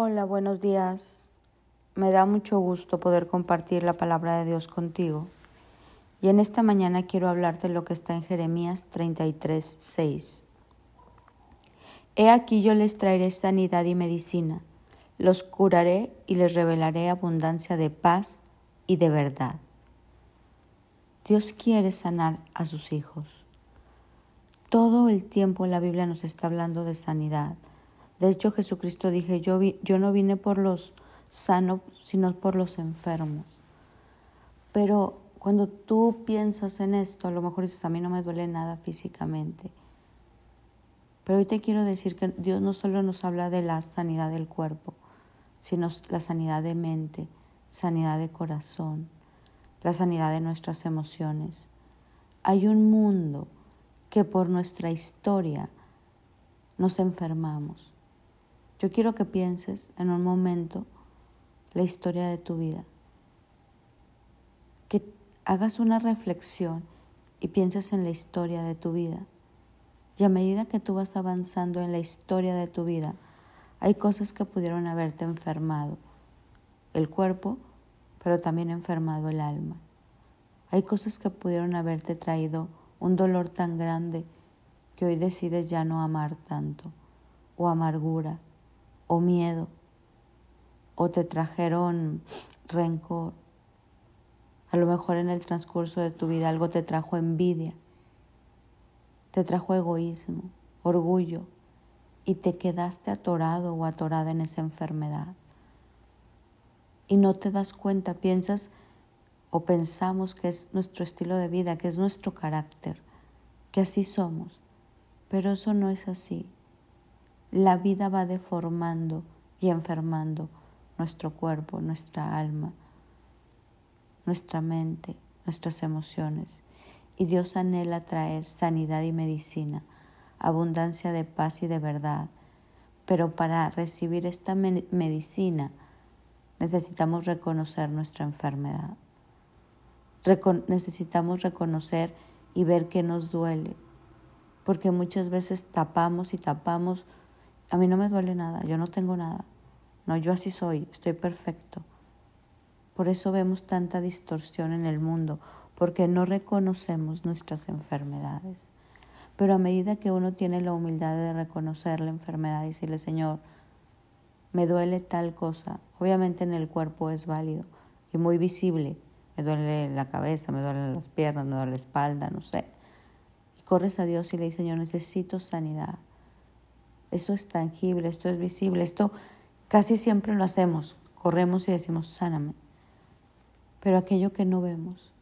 Hola, buenos días. Me da mucho gusto poder compartir la palabra de Dios contigo. Y en esta mañana quiero hablarte lo que está en Jeremías 33, 6. He aquí yo les traeré sanidad y medicina, los curaré y les revelaré abundancia de paz y de verdad. Dios quiere sanar a sus hijos. Todo el tiempo la Biblia nos está hablando de sanidad. De hecho, Jesucristo dije, yo, yo no vine por los sanos, sino por los enfermos. Pero cuando tú piensas en esto, a lo mejor dices, a mí no me duele nada físicamente. Pero hoy te quiero decir que Dios no solo nos habla de la sanidad del cuerpo, sino la sanidad de mente, sanidad de corazón, la sanidad de nuestras emociones. Hay un mundo que por nuestra historia nos enfermamos. Yo quiero que pienses en un momento la historia de tu vida, que hagas una reflexión y pienses en la historia de tu vida. Y a medida que tú vas avanzando en la historia de tu vida, hay cosas que pudieron haberte enfermado, el cuerpo, pero también enfermado el alma. Hay cosas que pudieron haberte traído un dolor tan grande que hoy decides ya no amar tanto, o amargura, o miedo, o te trajeron rencor. A lo mejor en el transcurso de tu vida algo te trajo envidia, te trajo egoísmo, orgullo, y te quedaste atorado o atorada en esa enfermedad. Y no te das cuenta, piensas o pensamos que es nuestro estilo de vida, que es nuestro carácter, que así somos. Pero eso no es así. La vida va deformando y enfermando nuestro cuerpo, nuestra alma, nuestra mente, nuestras emociones. Y Dios anhela traer sanidad y medicina abundancia de paz y de verdad. Pero para recibir esta medicina necesitamos reconocer nuestra enfermedad. necesitamos reconocer y ver que nos duele. Porque muchas veces tapamos y tapamos. A mí no me duele nada, yo no tengo nada. No, yo así soy, estoy perfecto. Por eso vemos tanta distorsión en el mundo, porque no reconocemos nuestras enfermedades. Pero a medida que uno tiene la humildad de reconocer la enfermedad y decirle, Señor, me duele tal cosa, obviamente en el cuerpo es válido y muy visible. Me duele la cabeza, me duelen las piernas, me duele la espalda, no sé. Y corres a Dios y le dices, Señor, necesito sanidad. Eso es tangible, esto es visible, esto casi siempre lo hacemos. Corremos y decimos, sáname. Pero aquello que no vemos,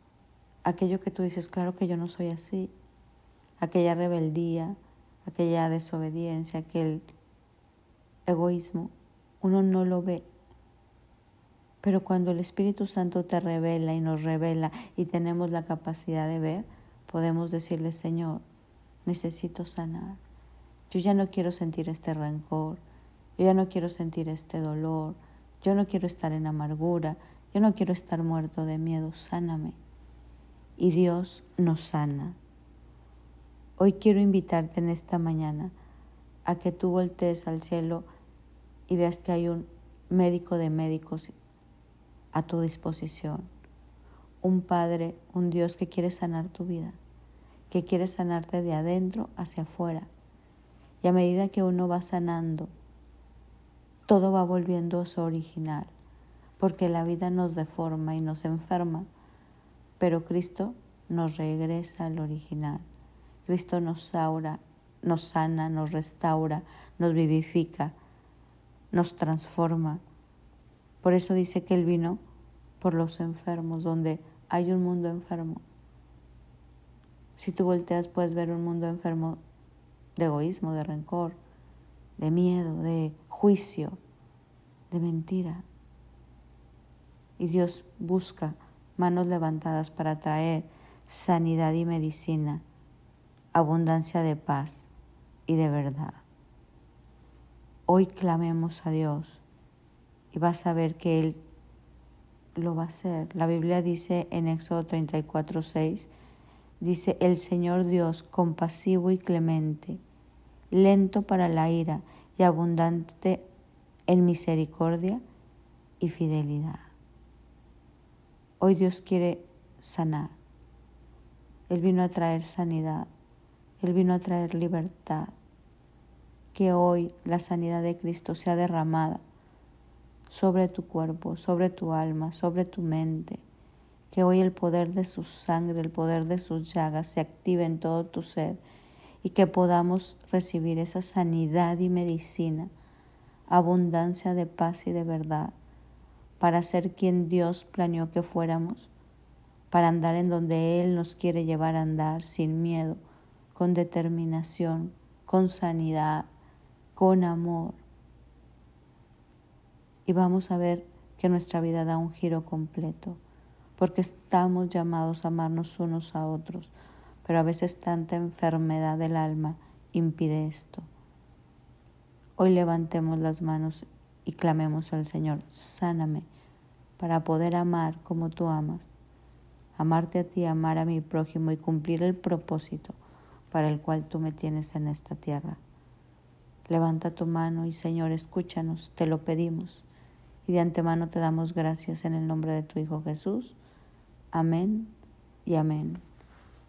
aquello que tú dices, claro que yo no soy así, aquella rebeldía, aquella desobediencia, aquel egoísmo, uno no lo ve. Pero cuando el Espíritu Santo te revela y nos revela y tenemos la capacidad de ver, podemos decirle, Señor, necesito sanar. Yo ya no quiero sentir este rencor, yo ya no quiero sentir este dolor, yo no quiero estar en amargura, yo no quiero estar muerto de miedo, sáname. Y Dios nos sana. Hoy quiero invitarte en esta mañana a que tú voltees al cielo y veas que hay un médico de médicos a tu disposición, un Padre, un Dios que quiere sanar tu vida, que quiere sanarte de adentro hacia afuera. Y a medida que uno va sanando, todo va volviendo a su original, porque la vida nos deforma y nos enferma, pero Cristo nos regresa al original. Cristo nos saura, nos sana, nos restaura, nos vivifica, nos transforma. Por eso dice que Él vino por los enfermos, donde hay un mundo enfermo. Si tú volteas puedes ver un mundo enfermo de egoísmo, de rencor, de miedo, de juicio, de mentira. Y Dios busca manos levantadas para traer sanidad y medicina abundancia de paz y de verdad. Hoy clamemos a Dios y vas a ver que Él lo va a hacer. La Biblia dice en Éxodo 34, 6, dice, el Señor Dios compasivo y clemente, lento para la ira y abundante en misericordia y fidelidad. Hoy Dios quiere sanar. Él vino a traer sanidad. Él vino a traer libertad. Que hoy la sanidad de Cristo sea derramada sobre tu cuerpo, sobre tu alma, sobre tu mente. Que hoy el poder de su sangre, el poder de sus llagas se active en todo tu ser y que podamos recibir esa sanidad y medicina, abundancia de paz y de verdad, para ser quien Dios planeó que fuéramos, para andar en donde Él nos quiere llevar a andar sin miedo, con determinación, con sanidad, con amor. Y vamos a ver que nuestra vida da un giro completo, porque estamos llamados a amarnos unos a otros, pero a veces tanta enfermedad del alma impide esto. Hoy levantemos las manos y clamemos al Señor, sáname para poder amar como tú amas, amarte a ti, amar a mi prójimo y cumplir el propósito para el cual tú me tienes en esta tierra. Levanta tu mano y Señor, escúchanos, te lo pedimos. Y de antemano te damos gracias en el nombre de tu Hijo Jesús. Amén y amén.